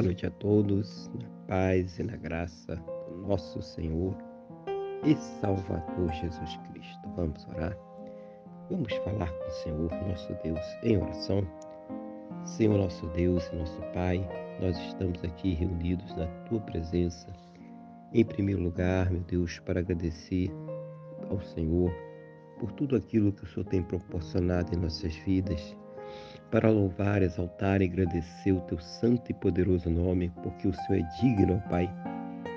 Boa noite a todos, na paz e na graça do nosso Senhor e Salvador Jesus Cristo. Vamos orar? Vamos falar com o Senhor, nosso Deus, em oração. Senhor, nosso Deus e nosso Pai, nós estamos aqui reunidos na Tua presença. Em primeiro lugar, meu Deus, para agradecer ao Senhor por tudo aquilo que o Senhor tem proporcionado em nossas vidas para louvar, exaltar e agradecer o teu santo e poderoso nome, porque o Senhor é digno, Pai,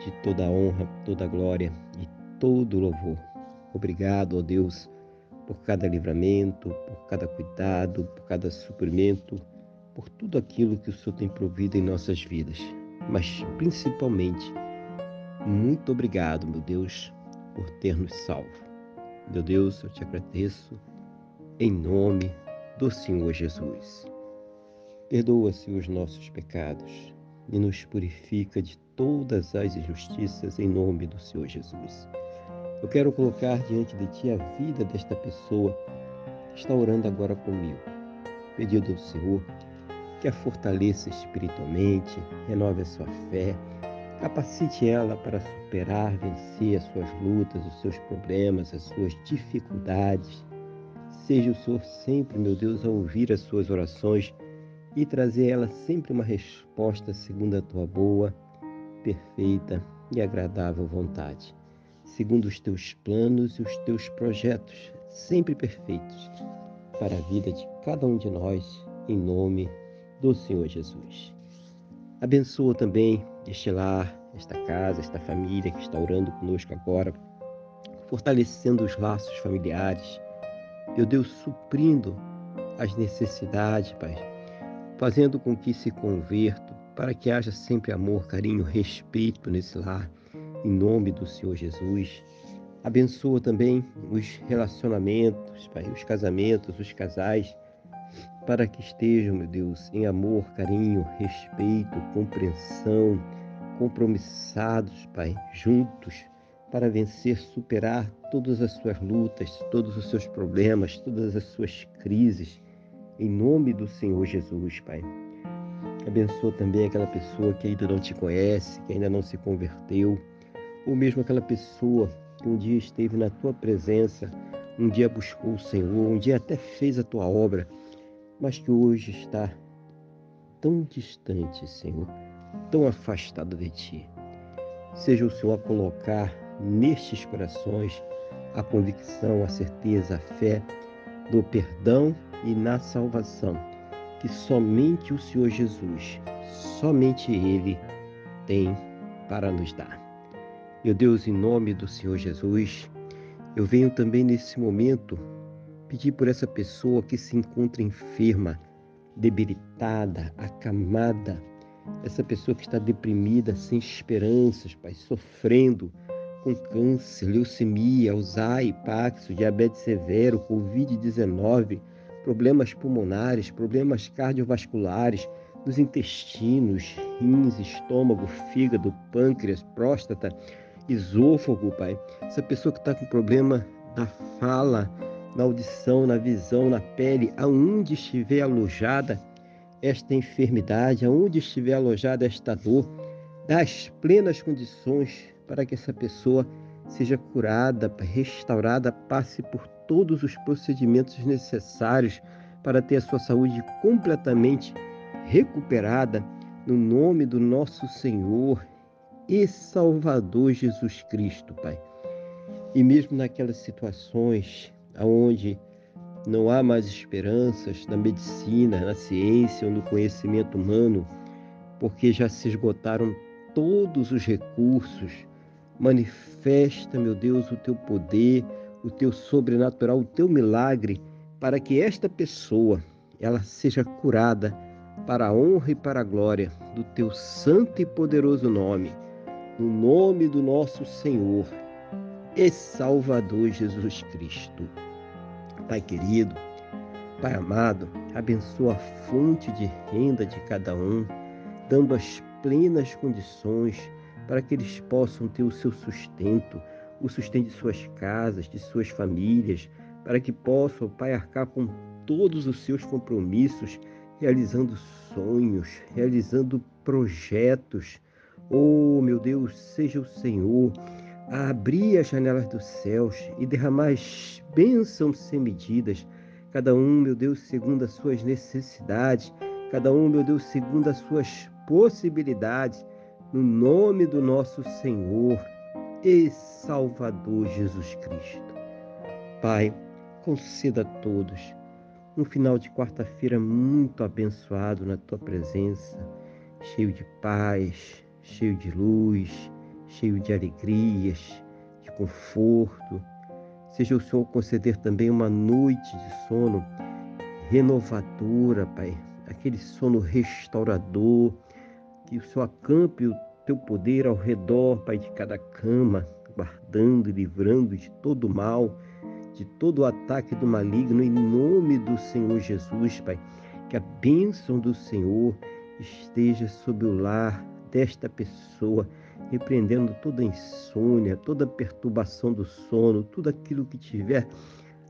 de toda honra, toda glória e todo o louvor. Obrigado, ó Deus, por cada livramento, por cada cuidado, por cada suprimento, por tudo aquilo que o Senhor tem provido em nossas vidas. Mas principalmente, muito obrigado, meu Deus, por ter nos salvo. Meu Deus, eu te agradeço em nome do Senhor Jesus. Perdoa-se os nossos pecados e nos purifica de todas as injustiças em nome do Senhor Jesus. Eu quero colocar diante de Ti a vida desta pessoa que está orando agora comigo, pedindo ao Senhor que a fortaleça espiritualmente, renove a sua fé, capacite ela para superar, vencer as suas lutas, os seus problemas, as suas dificuldades Seja o Senhor sempre, meu Deus, a ouvir as suas orações e trazer a ela sempre uma resposta segundo a tua boa, perfeita e agradável vontade, segundo os teus planos e os teus projetos, sempre perfeitos, para a vida de cada um de nós, em nome do Senhor Jesus. Abençoa também este lar, esta casa, esta família que está orando conosco agora, fortalecendo os laços familiares, meu Deus, suprindo as necessidades, Pai, fazendo com que se convertam, para que haja sempre amor, carinho, respeito nesse lar, em nome do Senhor Jesus. Abençoa também os relacionamentos, Pai, os casamentos, os casais, para que estejam, meu Deus, em amor, carinho, respeito, compreensão, compromissados, Pai, juntos, para vencer, superar todas as suas lutas, todos os seus problemas, todas as suas crises, em nome do Senhor Jesus, Pai. Abençoa também aquela pessoa que ainda não te conhece, que ainda não se converteu, ou mesmo aquela pessoa que um dia esteve na tua presença, um dia buscou o Senhor, um dia até fez a tua obra, mas que hoje está tão distante, Senhor, tão afastado de ti. Seja o Senhor a colocar nestes corações a convicção, a certeza, a fé do perdão e na salvação, que somente o Senhor Jesus, somente Ele tem para nos dar. Meu Deus, em nome do Senhor Jesus, eu venho também nesse momento pedir por essa pessoa que se encontra enferma, debilitada, acamada, essa pessoa que está deprimida, sem esperanças, Pai, sofrendo, com câncer, leucemia, Alzheimer, Paxo, diabetes severo, Covid-19, problemas pulmonares, problemas cardiovasculares, nos intestinos, rins, estômago, fígado, pâncreas, próstata, esôfago, pai. Essa pessoa que está com problema na fala, na audição, na visão, na pele, aonde estiver alojada esta enfermidade, aonde estiver alojada esta dor, dá as plenas condições para que essa pessoa seja curada, restaurada, passe por todos os procedimentos necessários para ter a sua saúde completamente recuperada, no nome do nosso Senhor e Salvador Jesus Cristo, Pai. E mesmo naquelas situações onde não há mais esperanças na medicina, na ciência ou no conhecimento humano, porque já se esgotaram todos os recursos Manifesta, meu Deus, o teu poder, o teu sobrenatural, o teu milagre, para que esta pessoa ela seja curada para a honra e para a glória do teu santo e poderoso nome, no nome do nosso Senhor e Salvador Jesus Cristo. Pai querido, Pai amado, abençoa a fonte de renda de cada um, dando as plenas condições para que eles possam ter o seu sustento, o sustento de suas casas, de suas famílias, para que possam, Pai, arcar com todos os seus compromissos, realizando sonhos, realizando projetos. Oh, meu Deus, seja o Senhor a abrir as janelas dos céus e derramar bênçãos sem medidas, cada um, meu Deus, segundo as suas necessidades, cada um, meu Deus, segundo as suas possibilidades, no nome do nosso Senhor e Salvador Jesus Cristo. Pai, conceda a todos um final de quarta-feira muito abençoado na tua presença, cheio de paz, cheio de luz, cheio de alegrias, de conforto. Seja o Senhor conceder também uma noite de sono renovadora, Pai, aquele sono restaurador, que o Senhor acampe o teu poder ao redor, Pai, de cada cama, guardando e livrando de todo mal, de todo ataque do maligno, em nome do Senhor Jesus, Pai. Que a bênção do Senhor esteja sobre o lar desta pessoa, repreendendo toda insônia, toda perturbação do sono, tudo aquilo que tiver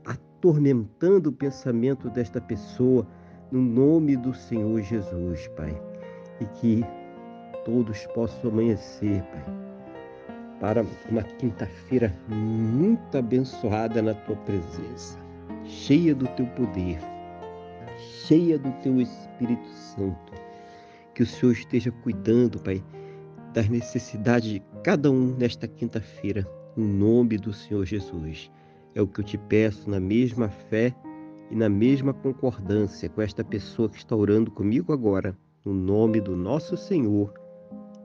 atormentando o pensamento desta pessoa, no nome do Senhor Jesus, Pai. E que todos possam amanhecer, Pai, para uma quinta-feira muito abençoada na tua presença, cheia do teu poder, cheia do teu Espírito Santo. Que o Senhor esteja cuidando, Pai, das necessidades de cada um nesta quinta-feira, no nome do Senhor Jesus. É o que eu te peço na mesma fé e na mesma concordância com esta pessoa que está orando comigo agora, no nome do nosso Senhor